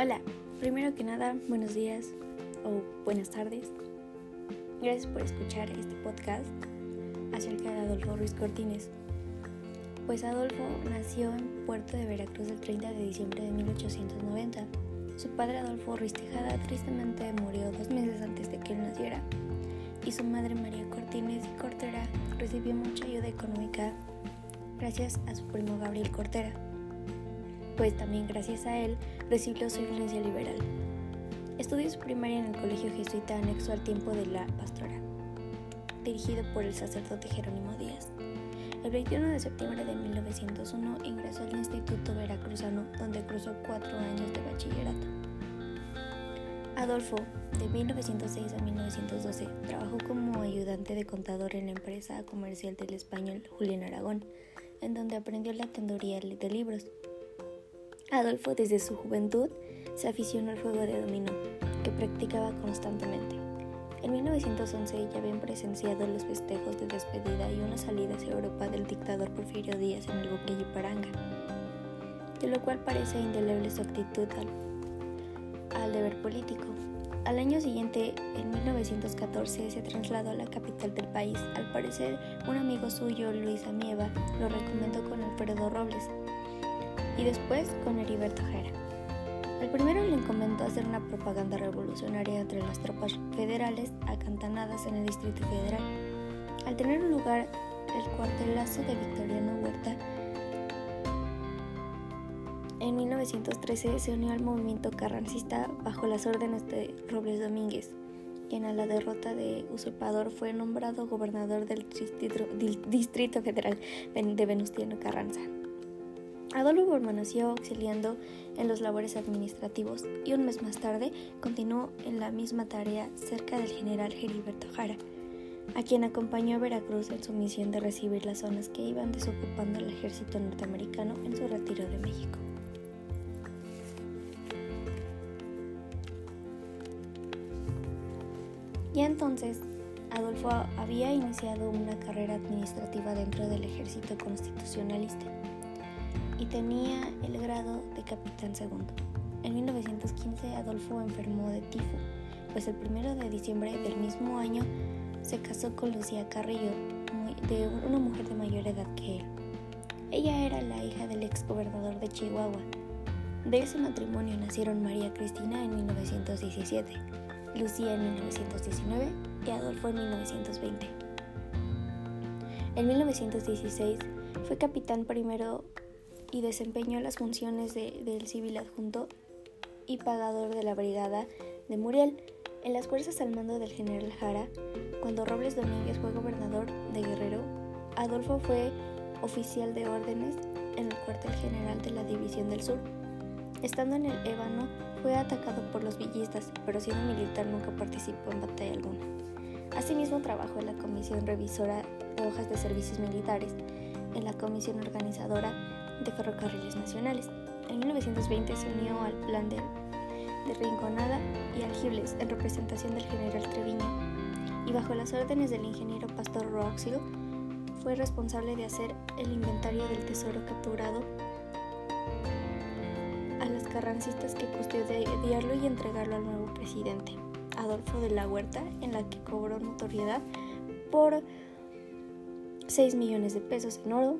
Hola, primero que nada, buenos días o buenas tardes. Gracias por escuchar este podcast acerca de Adolfo Ruiz Cortines. Pues Adolfo nació en Puerto de Veracruz el 30 de diciembre de 1890. Su padre Adolfo Ruiz Tejada tristemente murió dos meses antes de que él naciera y su madre María Cortines y Cortera recibió mucha ayuda económica gracias a su primo Gabriel Cortera pues también gracias a él recibió su influencia liberal. Estudió su primaria en el colegio jesuita anexo al tiempo de la pastora, dirigido por el sacerdote Jerónimo Díaz. El 21 de septiembre de 1901 ingresó al Instituto Veracruzano, donde cruzó cuatro años de bachillerato. Adolfo, de 1906 a 1912, trabajó como ayudante de contador en la empresa comercial del español Julián Aragón, en donde aprendió la tendoría de libros. Adolfo desde su juventud se aficionó al juego de dominó, que practicaba constantemente. En 1911 ya habían presenciado los festejos de despedida y una salida hacia Europa del dictador Porfirio Díaz en el buque Yiparanga, de lo cual parece indeleble su actitud al, al deber político. Al año siguiente, en 1914, se trasladó a la capital del país. Al parecer, un amigo suyo, Luis Amieva, lo recomendó con Alfredo Robles, y después con Heriberto Jara. El primero le encomendó hacer una propaganda revolucionaria entre las tropas federales acantanadas en el Distrito Federal. Al tener lugar el cuartelazo de Victoriano Huerta, en 1913 se unió al movimiento carrancista bajo las órdenes de Robles Domínguez, quien a la derrota de usurpador fue nombrado gobernador del Distrito, Federal de Venustiano Carranza. Adolfo permaneció auxiliando en los labores administrativos y un mes más tarde continuó en la misma tarea cerca del general Heriberto Jara, a quien acompañó a Veracruz en su misión de recibir las zonas que iban desocupando el ejército norteamericano en su retiro de México. Ya entonces, Adolfo había iniciado una carrera administrativa dentro del ejército constitucionalista tenía el grado de capitán segundo. En 1915 Adolfo enfermó de tifo, pues el 1 de diciembre del mismo año se casó con Lucía Carrillo, de una mujer de mayor edad que él. Ella era la hija del ex gobernador de Chihuahua. De ese matrimonio nacieron María Cristina en 1917, Lucía en 1919 y Adolfo en 1920. En 1916 fue capitán primero y desempeñó las funciones de, del civil adjunto y pagador de la brigada de Muriel en las fuerzas al mando del general Jara. Cuando Robles Domínguez fue gobernador de Guerrero, Adolfo fue oficial de órdenes en el cuartel general de la División del Sur. Estando en el Ébano, fue atacado por los villistas, pero siendo militar nunca participó en batalla alguna. Asimismo, trabajó en la Comisión Revisora de Hojas de Servicios Militares, en la Comisión Organizadora de Ferrocarriles Nacionales. En 1920 se unió al plan de, Rinconada y Algibles en representación del general Treviño y bajo las órdenes del ingeniero Pastor Roxil fue responsable de hacer el inventario del tesoro capturado a las carrancistas que custodiarlo y entregarlo al nuevo presidente, Adolfo de la Huerta, en la que cobró notoriedad por 6 millones de pesos en oro,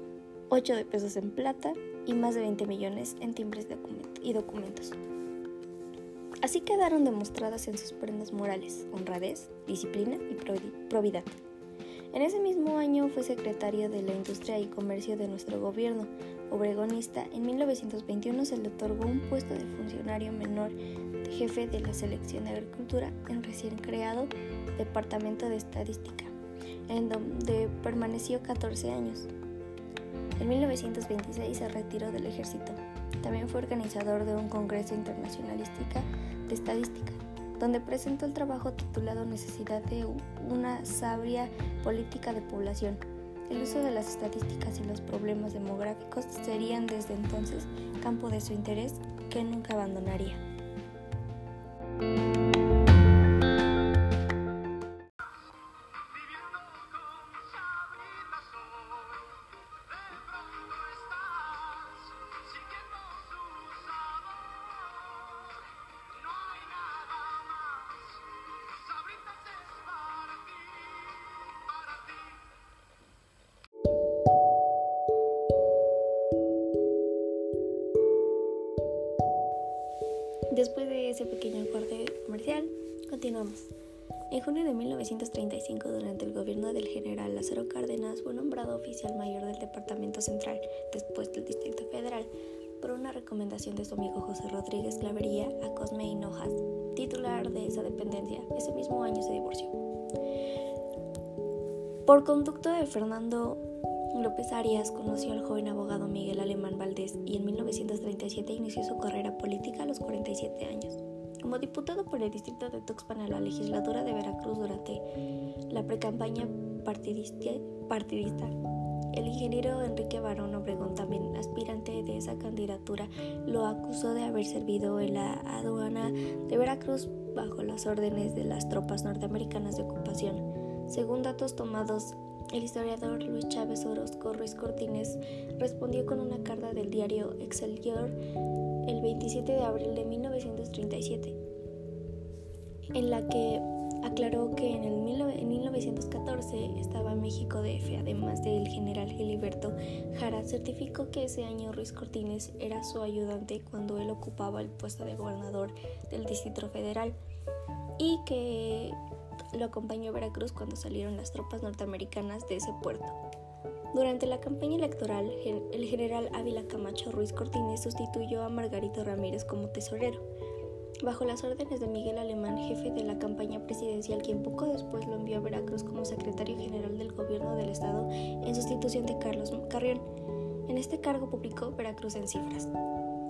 8 de pesos en plata y más de 20 millones en timbres y documentos. Así quedaron demostradas en sus prendas morales honradez, disciplina y probidad. En ese mismo año fue secretario de la Industria y Comercio de nuestro gobierno obregonista. En 1921 se le otorgó un puesto de funcionario menor de jefe de la Selección de Agricultura en recién creado Departamento de Estadística, en donde permaneció 14 años. En 1926 se retiró del ejército. También fue organizador de un congreso internacionalística de estadística, donde presentó el trabajo titulado Necesidad de una sabia política de población. El uso de las estadísticas y los problemas demográficos serían desde entonces campo de su interés que nunca abandonaría. Después de ese pequeño corte comercial, continuamos. En junio de 1935, durante el gobierno del general Lázaro Cárdenas, fue nombrado oficial mayor del Departamento Central, después del Distrito Federal, por una recomendación de su amigo José Rodríguez Clavería a Cosme Hinojas, titular de esa dependencia. Ese mismo año se divorció. Por conducto de Fernando López Arias conoció al joven abogado Miguel Alemán Valdés y en 1937 inició su carrera política a los 47 años. Como diputado por el distrito de Tuxpan a la legislatura de Veracruz durante la precampaña partidista, el ingeniero Enrique Barón Obregón, también aspirante de esa candidatura, lo acusó de haber servido en la aduana de Veracruz bajo las órdenes de las tropas norteamericanas de ocupación. Según datos tomados el historiador Luis Chávez Orozco Ruiz Cortines respondió con una carta del diario Excelsior el 27 de abril de 1937, en la que aclaró que en, el 1914 estaba en México DF, además del general Giliberto Jara, certificó que ese año Ruiz Cortines era su ayudante cuando él ocupaba el puesto de gobernador del Distrito Federal y que lo acompañó a Veracruz cuando salieron las tropas norteamericanas de ese puerto. Durante la campaña electoral, el general Ávila Camacho Ruiz Cortines sustituyó a Margarito Ramírez como tesorero, bajo las órdenes de Miguel Alemán, jefe de la campaña presidencial, quien poco después lo envió a Veracruz como secretario general del gobierno del estado en sustitución de Carlos Carrión. En este cargo publicó Veracruz en cifras.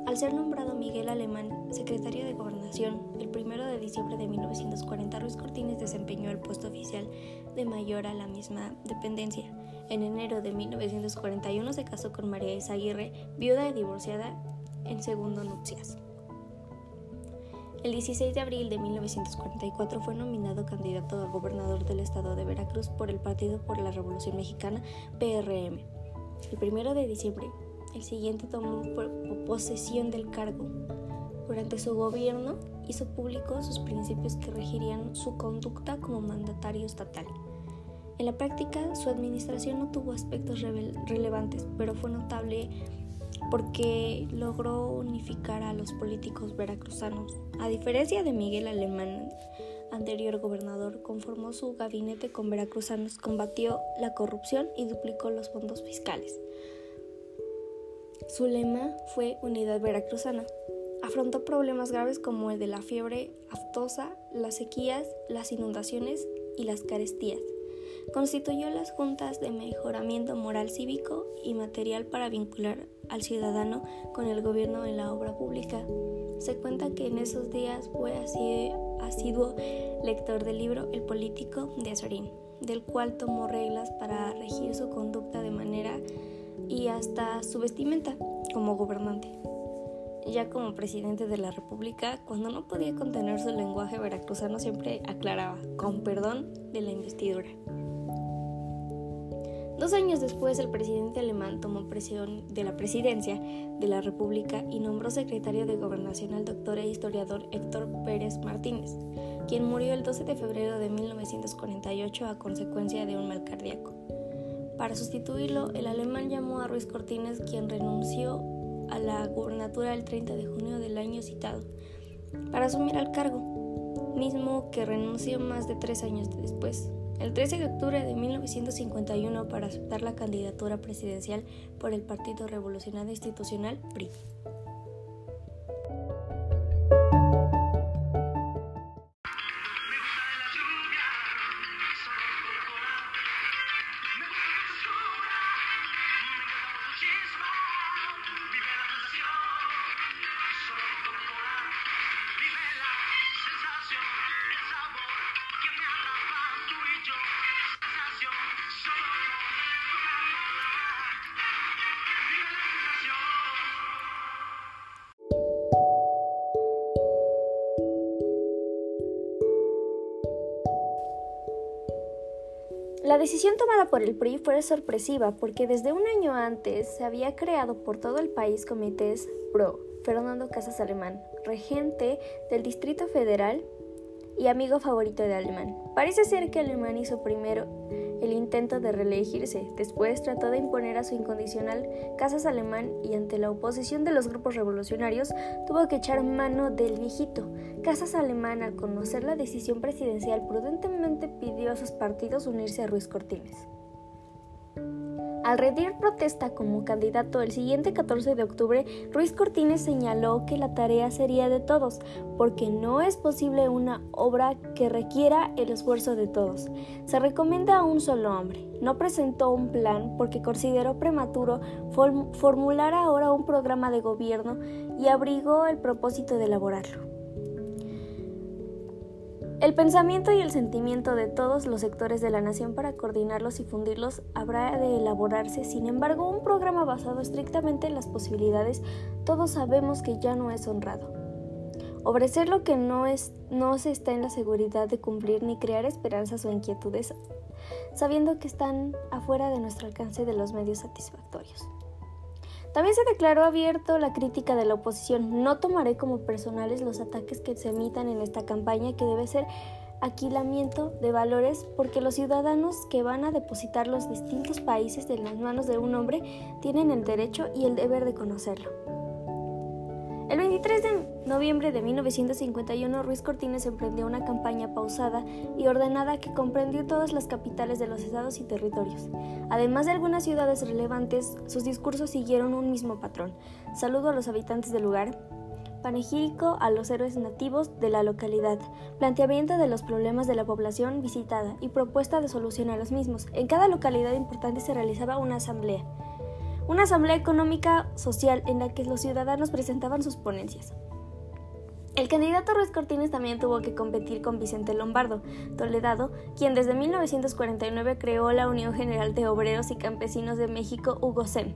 Al ser nombrado Miguel Alemán secretario de Gobernación, el 1 de diciembre de 1940 Ruiz Cortines desempeñó el puesto oficial de mayor a la misma dependencia. En enero de 1941 se casó con María Isaguirre, viuda y divorciada en segundo nupcias. El 16 de abril de 1944 fue nominado candidato a gobernador del estado de Veracruz por el Partido por la Revolución Mexicana, PRM. El 1 de diciembre el siguiente tomó posesión del cargo. Durante su gobierno hizo público sus principios que regirían su conducta como mandatario estatal. En la práctica, su administración no tuvo aspectos relevantes, pero fue notable porque logró unificar a los políticos veracruzanos. A diferencia de Miguel Alemán, anterior gobernador, conformó su gabinete con veracruzanos, combatió la corrupción y duplicó los fondos fiscales. Su lema fue Unidad Veracruzana. Afrontó problemas graves como el de la fiebre aftosa, las sequías, las inundaciones y las carestías. Constituyó las juntas de mejoramiento moral cívico y material para vincular al ciudadano con el gobierno en la obra pública. Se cuenta que en esos días fue así asiduo lector del libro El político de Azorín, del cual tomó reglas para regir su conducta de manera y hasta su vestimenta como gobernante. Ya como presidente de la República, cuando no podía contener su lenguaje veracruzano, siempre aclaraba, con perdón, de la investidura. Dos años después, el presidente alemán tomó presión de la presidencia de la República y nombró secretario de Gobernación al doctor e historiador Héctor Pérez Martínez, quien murió el 12 de febrero de 1948 a consecuencia de un mal cardíaco. Para sustituirlo, el alemán llamó a Ruiz Cortines, quien renunció a la gubernatura el 30 de junio del año citado, para asumir el cargo, mismo que renunció más de tres años después, el 13 de octubre de 1951, para aceptar la candidatura presidencial por el Partido Revolucionario Institucional PRI. La decisión tomada por el PRI fue sorpresiva porque desde un año antes se había creado por todo el país comités pro Fernando Casas Alemán, regente del Distrito Federal y amigo favorito de Alemán. Parece ser que Alemán hizo primero el intento de reelegirse. Después trató de imponer a su incondicional Casas Alemán y ante la oposición de los grupos revolucionarios tuvo que echar mano del viejito. Casas Alemán, al conocer la decisión presidencial, prudentemente pidió a sus partidos unirse a Ruiz Cortines. Al rendir protesta como candidato el siguiente 14 de octubre, Ruiz Cortines señaló que la tarea sería de todos, porque no es posible una obra que requiera el esfuerzo de todos. Se recomienda a un solo hombre. No presentó un plan porque consideró prematuro formular ahora un programa de gobierno y abrigó el propósito de elaborarlo. El pensamiento y el sentimiento de todos los sectores de la nación para coordinarlos y fundirlos habrá de elaborarse, sin embargo, un programa basado estrictamente en las posibilidades, todos sabemos que ya no es honrado. Ofrecer lo que no, es, no se está en la seguridad de cumplir ni crear esperanzas o inquietudes, sabiendo que están afuera de nuestro alcance de los medios satisfactorios. También se declaró abierto la crítica de la oposición. No tomaré como personales los ataques que se emitan en esta campaña que debe ser aquilamiento de valores porque los ciudadanos que van a depositar los distintos países en las manos de un hombre tienen el derecho y el deber de conocerlo. El 23 de noviembre de 1951, Ruiz Cortines emprendió una campaña pausada y ordenada que comprendió todas las capitales de los estados y territorios. Además de algunas ciudades relevantes, sus discursos siguieron un mismo patrón. Saludo a los habitantes del lugar, panegírico a los héroes nativos de la localidad, planteamiento de los problemas de la población visitada y propuesta de solución a los mismos. En cada localidad importante se realizaba una asamblea una asamblea económica social en la que los ciudadanos presentaban sus ponencias. El candidato Ruiz Cortines también tuvo que competir con Vicente Lombardo Toledado, quien desde 1949 creó la Unión General de Obreros y Campesinos de México, UGOSEM,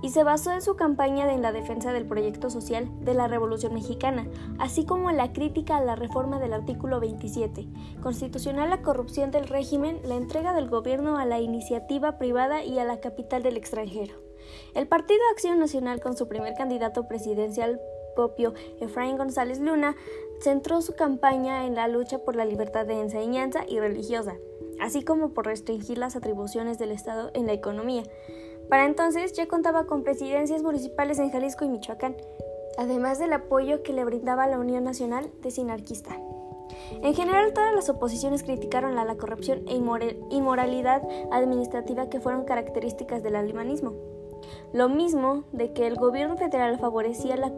y se basó en su campaña en la defensa del proyecto social de la Revolución Mexicana, así como en la crítica a la reforma del artículo 27, constitucional la corrupción del régimen, la entrega del gobierno a la iniciativa privada y a la capital del extranjero. El Partido Acción Nacional, con su primer candidato presidencial propio, Efraín González Luna, centró su campaña en la lucha por la libertad de enseñanza y religiosa, así como por restringir las atribuciones del Estado en la economía. Para entonces ya contaba con presidencias municipales en Jalisco y Michoacán, además del apoyo que le brindaba la Unión Nacional de Sinarquista. En general, todas las oposiciones criticaron la, la corrupción e inmoralidad administrativa que fueron características del alemanismo. Lo mismo de que el gobierno federal favorecía la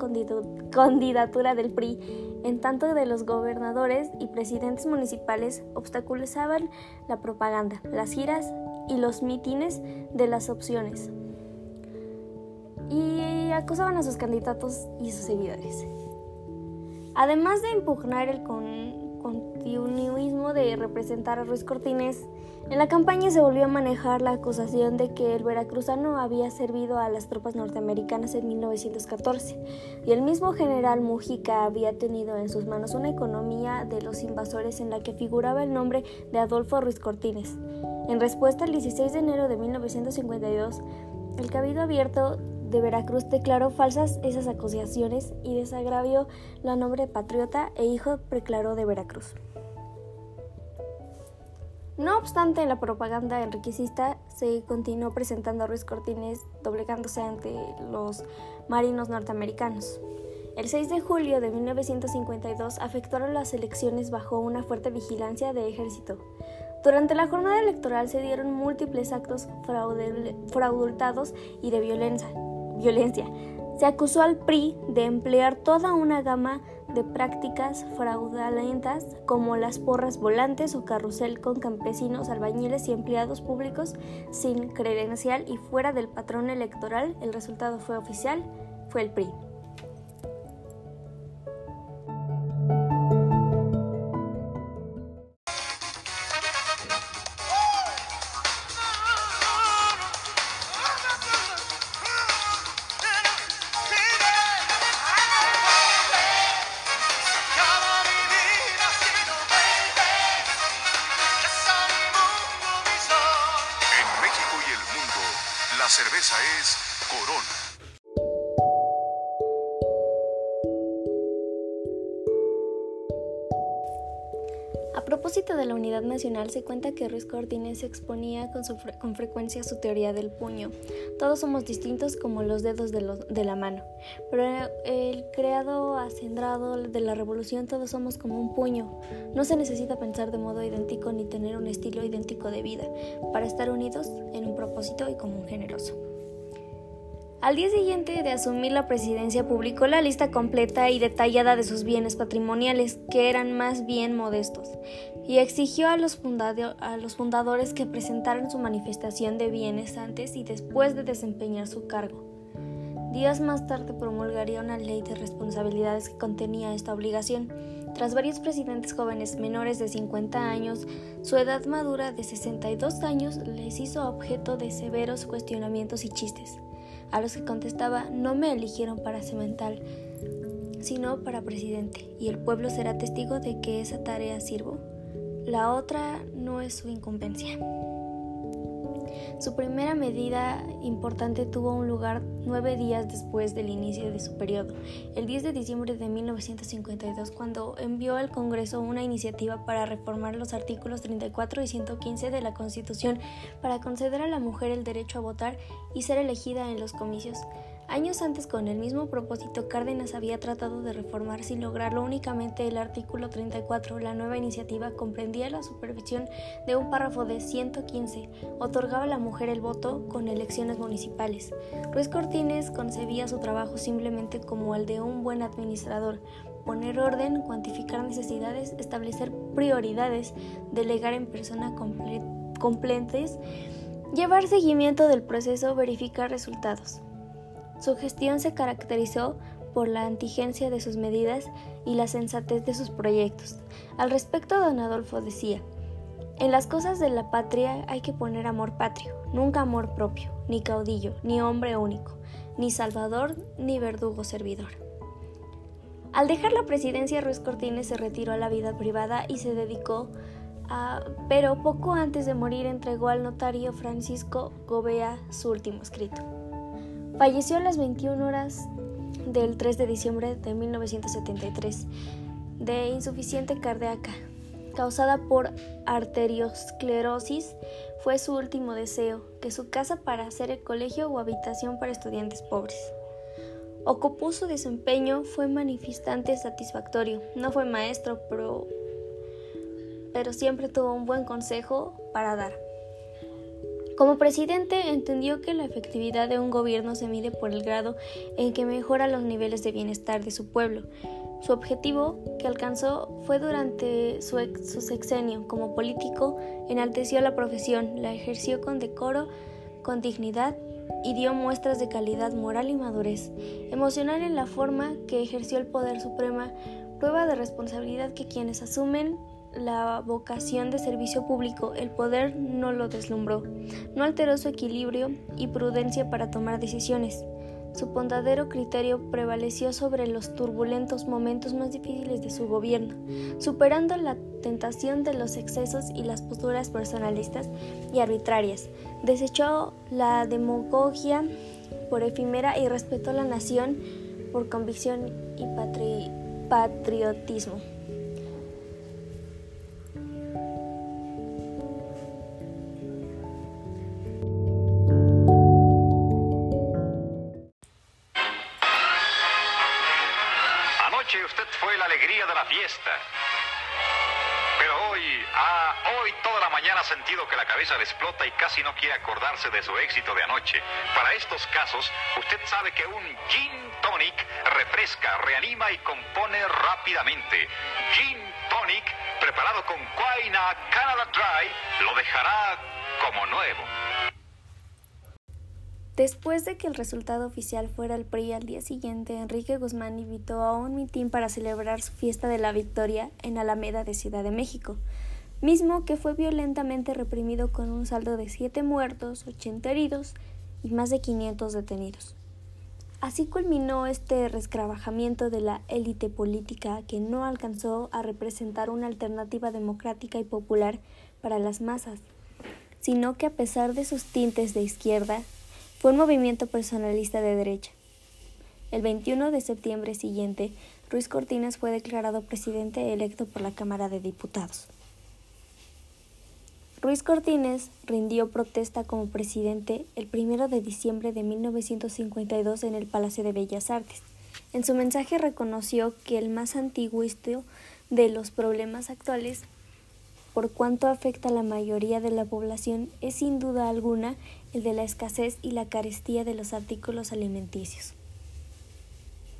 candidatura del PRI, en tanto de los gobernadores y presidentes municipales obstaculizaban la propaganda, las giras y los mítines de las opciones y acosaban a sus candidatos y sus seguidores. Además de impugnar el continuismo de representar a Ruiz Cortines, en la campaña se volvió a manejar la acusación de que el veracruzano había servido a las tropas norteamericanas en 1914 y el mismo general Mujica había tenido en sus manos una economía de los invasores en la que figuraba el nombre de Adolfo Ruiz Cortines. En respuesta, el 16 de enero de 1952, el Cabildo Abierto de Veracruz declaró falsas esas acusaciones y desagravió la nombre patriota e hijo preclaró de Veracruz. No obstante, la propaganda enriquecista se continuó presentando a Ruiz Cortines doblegándose ante los marinos norteamericanos. El 6 de julio de 1952 afectaron las elecciones bajo una fuerte vigilancia de ejército. Durante la jornada electoral se dieron múltiples actos fraudultados y de violencia. Se acusó al PRI de emplear toda una gama de prácticas fraudulentas como las porras volantes o carrusel con campesinos, albañiles y empleados públicos sin credencial y fuera del patrón electoral. El resultado fue oficial, fue el PRI. De la unidad nacional se cuenta que Ruiz Cortines exponía con, con, frecuencia su teoría del puño. Todos somos distintos como los dedos de, de la mano, pero el creado acendrado de la revolución todos somos como un puño. No se necesita pensar de modo idéntico ni tener un estilo idéntico de vida para estar unidos en un propósito y como un generoso. Al día siguiente de asumir la presidencia publicó la lista completa y detallada de sus bienes patrimoniales, que eran más bien modestos, y exigió a los, fundadores que presentaran su manifestación de bienes antes y después de desempeñar su cargo. Días más tarde promulgaría una ley de responsabilidades que contenía esta obligación. Tras varios presidentes jóvenes menores de 50 años, su edad madura de 62 años les hizo objeto de severos cuestionamientos y chistes a los que contestaba no me eligieron para cemental, sino para presidente, y el pueblo será testigo de que esa tarea sirvo. La otra no es su incumbencia. Su primera medida importante tuvo un lugar nueve días después del inicio de su periodo, el 10 de diciembre de 1952, cuando envió al Congreso una iniciativa para reformar los artículos 34 y 115 de la Constitución para conceder a la mujer el derecho a votar y ser elegida en los comicios. Años antes, con el mismo propósito, Cárdenas había tratado de reformar sin lograrlo únicamente el artículo 34. La nueva iniciativa comprendía la supervisión de un párrafo de 115. Otorgaba a la mujer el voto con elecciones municipales. Ruiz Cortines concebía su trabajo simplemente como el de un buen administrador. Poner orden, cuantificar necesidades, establecer prioridades, delegar en persona completes, llevar seguimiento del proceso, verificar resultados. Su gestión se caracterizó por la antigencia de sus medidas y la sensatez de sus proyectos. Al respecto, don Adolfo decía, en las cosas de la patria hay que poner amor patrio, nunca amor propio, ni caudillo, ni hombre único, ni salvador, ni verdugo servidor. Al dejar la presidencia, Ruiz Cortines se retiró a la vida privada y se dedicó a... pero poco antes de morir entregó al notario Francisco Gobea su último escrito. Falleció a las 21 horas del 3 de diciembre de 1973 de insuficiente cardíaca causada por arteriosclerosis. Fue su último deseo, que su casa para hacer el colegio o habitación para estudiantes pobres. Ocupó su desempeño, fue manifestante satisfactorio. No fue maestro, pero, pero siempre tuvo un buen consejo para dar. Como presidente entendió que la efectividad de un gobierno se mide por el grado en que mejora los niveles de bienestar de su pueblo. Su objetivo, que alcanzó, fue durante su, sexenio como político, enalteció la profesión, la ejerció con decoro, con dignidad y dio muestras de calidad moral y madurez, emocional en la forma que ejerció el poder suprema, prueba de responsabilidad que quienes asumen la vocación de servicio público, el poder no lo deslumbró, no alteró su equilibrio y prudencia para tomar decisiones. Su bondadero criterio prevaleció sobre los turbulentos momentos más difíciles de su gobierno, superando la tentación de los excesos y las posturas personalistas y arbitrarias. Desechó la demagogia por efímera y respetó la nación por convicción y patriotismo. Sentido que la cabeza le explota y casi no quiere acordarse de su éxito de anoche. Para estos casos, usted sabe que un gin tonic refresca, reanima y compone rápidamente. Gin tonic, preparado con Quina Canada Dry, lo dejará como nuevo. Después de que el resultado oficial fuera el PRI al día siguiente, Enrique Guzmán invitó a un mitin para celebrar su fiesta de la victoria en Alameda de Ciudad de México mismo que fue violentamente reprimido con un saldo de 7 muertos, 80 heridos y más de 500 detenidos. Así culminó este rescrabajamiento de la élite política que no alcanzó a representar una alternativa democrática y popular para las masas, sino que a pesar de sus tintes de izquierda, fue un movimiento personalista de derecha. El 21 de septiembre siguiente, Ruiz Cortines fue declarado presidente electo por la Cámara de Diputados. Ruiz Cortines rindió protesta como presidente el 1 de diciembre de 1952 en el Palacio de Bellas Artes. En su mensaje reconoció que el más antiguo de los problemas actuales, por cuanto afecta a la mayoría de la población, es sin duda alguna el de la escasez y la carestía de los artículos alimenticios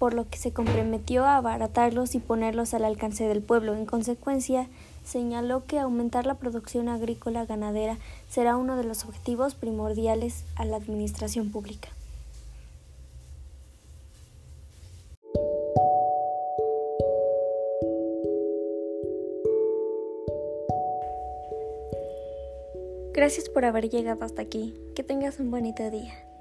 por lo que se comprometió a abaratarlos y ponerlos al alcance del pueblo. En consecuencia, señaló que aumentar la producción agrícola ganadera será uno de los objetivos primordiales a la administración pública. Gracias por haber llegado hasta aquí. Que tengas un bonito día.